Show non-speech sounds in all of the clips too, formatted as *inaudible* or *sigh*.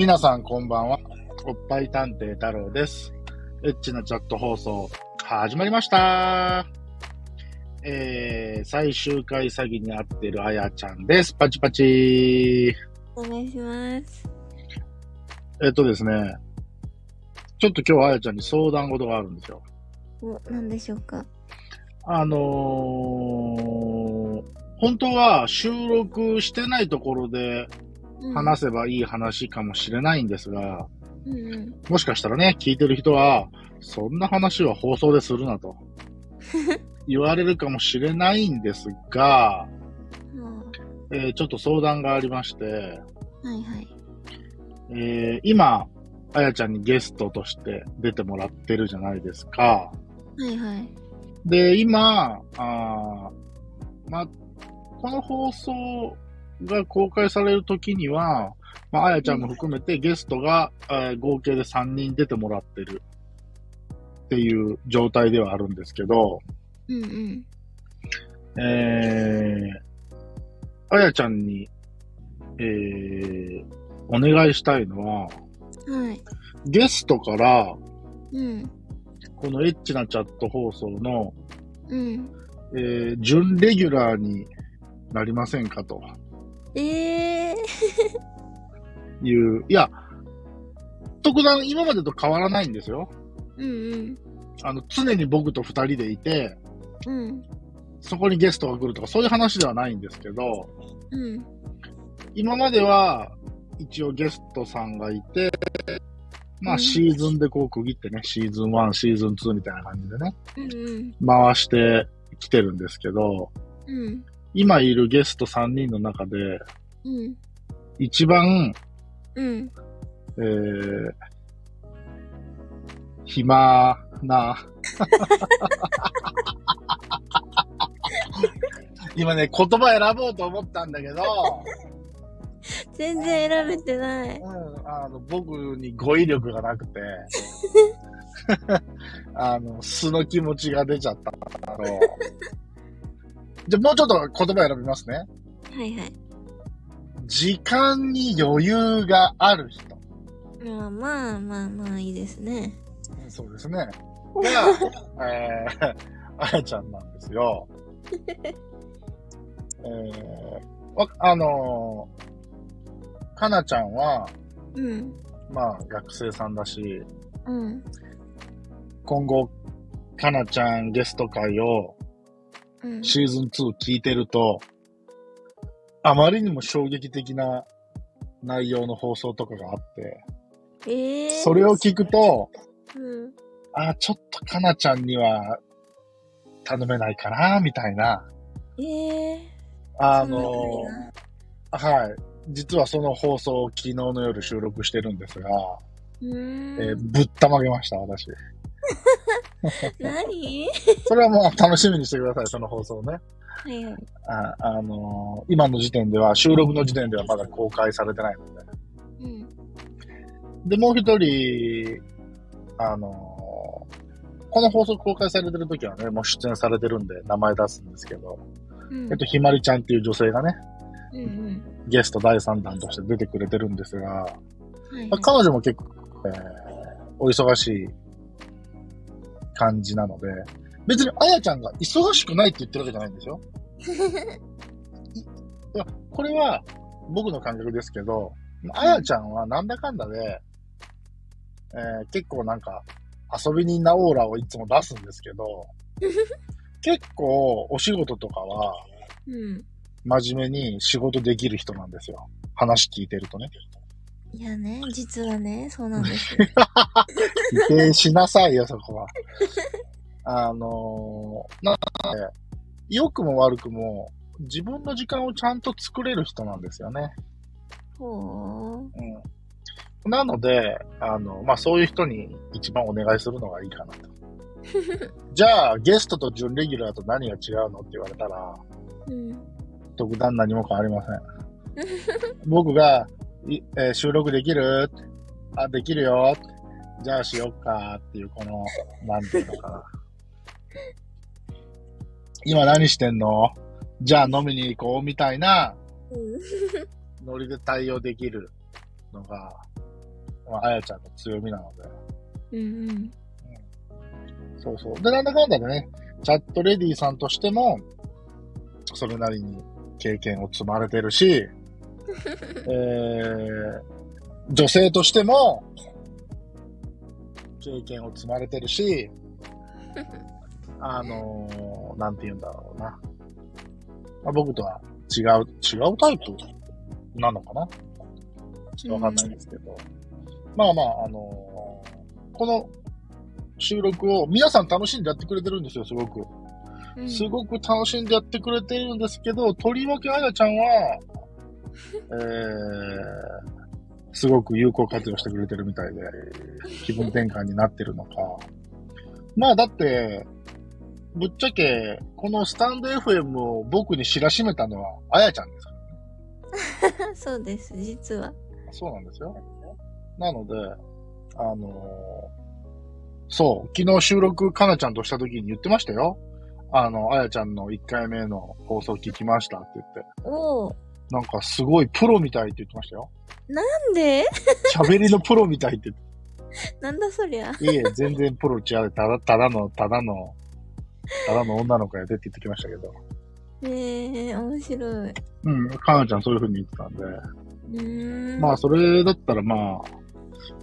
皆さんこんばんは。おっぱい探偵太郎です。エッチなチャット放送、始まりました。えー、最終回詐欺に遭ってるあやちゃんです。パチパチお願いします。えっとですね、ちょっと今日あやちゃんに相談事があるんですよ。お、なんでしょうか？あのー、本当は収録してないところでうん話せばいい話かもしれないんですが、うんうん。もしかしたらね、聞いてる人は、そんな話は放送でするなと *laughs* 言われるかもしれないんですが、はえーちょっと相談がありまして、あはいはい。えー今、あやちゃんにゲストとして出てもらってるじゃないですか。はいはい。で、今、あーまあ、この放送が公開される時には、まあ、あやちゃんも含めてゲストが、えー合計で3人出てもらってるっていう状態ではあるんですけど、うんうん。えー、あやちゃんに、えー、お願いしたいのは、はい。ゲストから、うん。このエッチなチャット放送の、うん。えー、準レギュラーになりませんかとええいう、いや、特段今までと変わらないんですよ。ー。うんあの、常に僕と二人でいて、うん。うん。そこにゲストが来るとか、そういう話ではないんですけど、うん。今までは、一応ゲストさんがいて、まあうんシーズンでこう区切ってね、シーズン1、シーズン2みたいな感じでね、うん回してきてるんですけど、うん。うん。今いるゲスト3人の中で、うん。一番、うん。えー、暇な、今ね、言葉選ぼうと思ったんだけど、全然選べてない。うん、あの、僕に語彙力がなくて、*laughs* あの、素の気持ちが出ちゃったの。じゃあもうちょっと言葉選びますね。はいはい。時間に余裕がある人。まあまあまあまあいいですね。うんそうですね。*laughs* が、えー、あやちゃんなんですよ。*laughs* えー、わあのー、かなちゃんは、うん。まあ、学生さんだし、うん。今後、かなちゃんゲスト会をうん。シーズン2聞いてると、あまりにも衝撃的な内容の放送とかがあって、ええー。それを聞くと、うん。あ、ちょっとかなちゃんには頼めないかな、みたいな。ええー。あのだはい。実はその放送を昨日の夜収録してるんですが。えーぶったまげました、私。*laughs* *laughs* 何？*laughs* それはもう楽しみにしてください、その放送ね。はいはい。あ、あのー今の時点では、収録の時点ではまだ公開されてないので。うん。で、もう一人、あのーこの放送公開されてる時はね、もう出演されてるんで名前出すんですけど、うん。えっと、ひまりちゃんっていう女性がね、うんうん。ゲスト第3弾として出てくれてるんですが、はいはいまあ彼女も結構、えーお忙しい感じなので、別にあやちゃんが忙しくないって言ってるわけじゃないんですよ。*laughs* いやこれは僕の感覚ですけど、あやちゃんはなんだかんだで、えー結構なんか遊び人なオーラをいつも出すんですけど、*laughs* 結構お仕事とかはうん。真面目に仕事できる人なんですよ。話聞いてるとね。いやね、実はね、そうなんですよ。否定しなさいよ、そこは。あのーなので、良くも悪くも、自分の時間をちゃんと作れる人なんですよね。ほうん。なので、あの、まあ、そういう人に一番お願いするのがいいかなと。*laughs* じゃあ、ゲストと準レギュラーと何が違うのって言われたら、う。うん。特段何も変わりません。*laughs* 僕が、いえー収録できる？あ、できるよ。じゃあしよっかっていう、この、なんていうのかな。今何してんの？じゃあ飲みに行こうみたいなうん。ノリで対応できるのが、まあ、あやちゃんの強みなので。うんうん。そうそう。で、なんだかんだでね、チャットレディさんとしても、それなりに経験を積まれてるし、えー、女性としても、経験を積まれてるし、あのーなんて言うんだろうな。まあ、僕とは違う、違うタイプなのかなちょっとわかんないですけど。まあまあ、あのーこの収録を皆さん楽しんでやってくれてるんですよ、すごく。うんすごく楽しんでやってくれてるんですけど、とりわけあやちゃんは、えー、すごく有効活用してくれてるみたいで、気分転換になってるのか。まあだって、ぶっちゃけ、このスタンド FM を僕に知らしめたのは、あやちゃんですから。*laughs* そうです、実は。そうなんですよ。なので、あのーそう、昨日収録かなちゃんとした時に言ってましたよ。あの、あやちゃんの1回目の放送聞きましたって言って。おお。なんかすごいプロみたいって言ってましたよ。なんで？喋りのプロみたいってなんだそりゃ。いえ、全然プロ違う。ただ、ただの、ただの、ただの女の子やでって言ってきましたけど。ええー、面白い。ううん、かなちゃんそういう風に言ってたんで。ーん。まあ、それだったらまあ、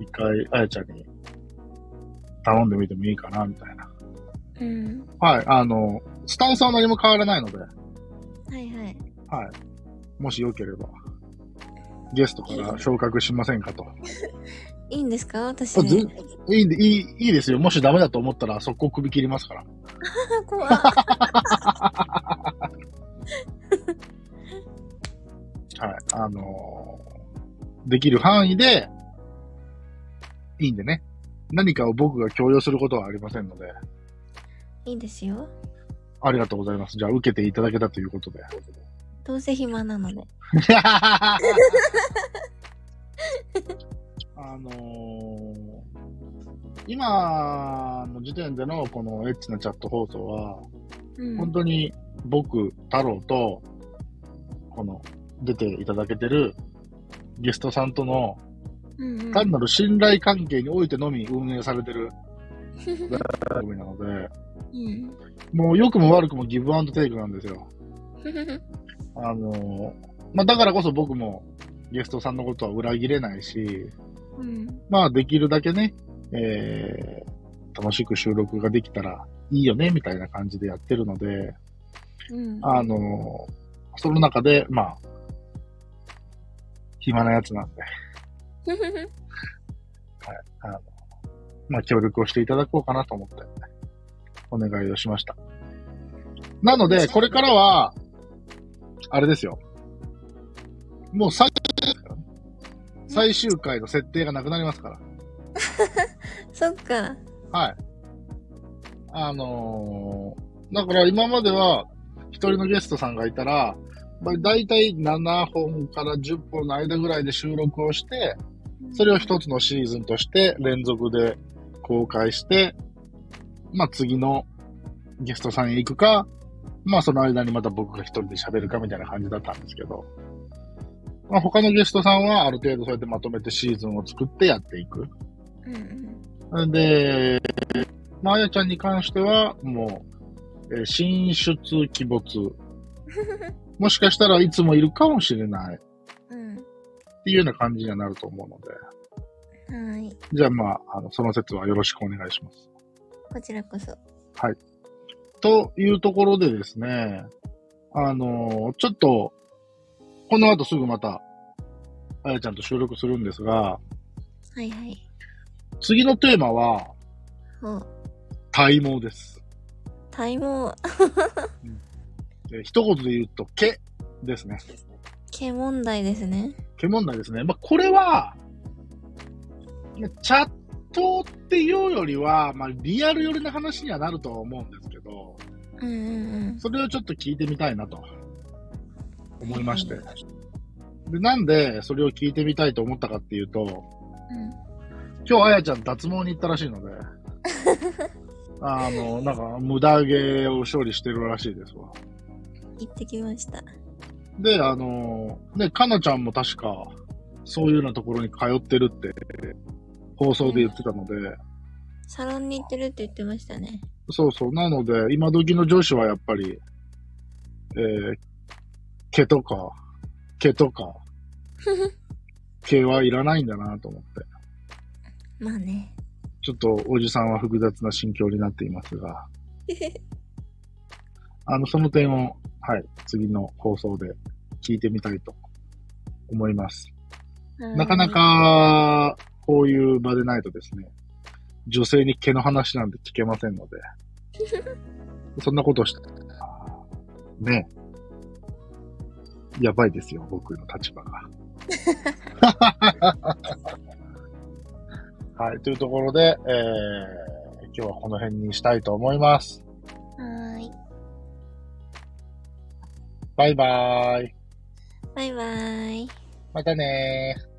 一回、あやちゃんに頼んでみてもいいかな、みたいな。うん。はい、あの、スタンスは何も変わらないので、はいはい。はい。もしよければ、ゲストから昇格しませんかと。いいんですか？私あずいいんで、いい、いいですよ。もしダメだと思ったら、速攻首切りますから。*laughs* 怖い。*laughs* はい。あのーできる範囲で、いいんでね。何かを僕が強要することはありませんので、いいですよ。ありがとうございます。じゃあ、受けていただけたということで。どうせ暇なので。*laughs* あのー今の時点でのこのエッチなチャット放送は、うん。本当に僕、太郎と、この、出ていただけてるゲストさんとの単なる信頼関係においてのみ運営されてる *laughs* 番組なので、うん。もう良くも悪くもギブアンドテイクなんですよ。*laughs* あのーまあ、だからこそ僕もゲストさんのことは裏切れないし、うん。まあ、できるだけね、えー、楽しく収録ができたらいいよね、みたいな感じでやってるので、うん。あのーその中で、まあ、暇なやつなんで、*laughs* あの、まあ、協力をしていただこうかなと思って、お願いをしました。なので、これからは、あれですよ。もう最最終回の設定がなくなりますから。*laughs* そっか。はい。あのーだから今までは、一人のゲストさんがいたら、まあ、大体7本から10本の間ぐらいで収録をして、それを一つのシーズンとして連続で公開して、まあ次のゲストさんへ行くか、まあその間にまた僕が一人で喋るかみたいな感じだったんですけど、まあ他のゲストさんはある程度そうやってまとめてシーズンを作ってやっていく。うんうん。で、まああやちゃんに関してはもう、えー進出鬼没。*laughs* もしかしたらいつもいるかもしれない。うん。っていうような感じにはなると思うので、はい。じゃあまあ、あの、その説はよろしくお願いします。こちらこそ。というところでですね、あのちょっと、この後すぐまた、あやちゃんと収録するんですが、はいはい。次のテーマは、ほう。体毛です。体毛、*laughs* え一言で言うと、毛ですね。毛問題ですね。毛問題ですね。まあ、これは、まあチャットっていうよりは、まあ、リアル寄りな話にはなるとは思うんですけど、うんうんそれをちょっと聞いてみたいなと思いまして。で、なんでそれを聞いてみたいと思ったかっていうと、うん。うん。今日あやちゃん脱毛に行ったらしいので、*laughs* あの、なんか無駄毛を処理してるらしいですわ。行ってきました。で、あの、ね、かなちゃんも確か、そういうようなところに通ってるって、放送で言ってたので、サロンに行ってるって言ってましたね。そうそう。なので、今時の女子はやっぱり、えー、毛とか、毛とか、*laughs* 毛はいらないんだなと思って。まあね。ちょっとおじさんは複雑な心境になっていますが、*laughs* あの、その点を、はい、次の放送で聞いてみたいと思います。なかなか、こういう場でないとですね、女性に毛の話なんて聞けませんので、*laughs* そんなことして、ねやばいですよ、僕の立場が。*laughs* はい、というところで、えー、今日はこの辺にしたいと思います。はーい。バイバーイ。バイバイ。またねー。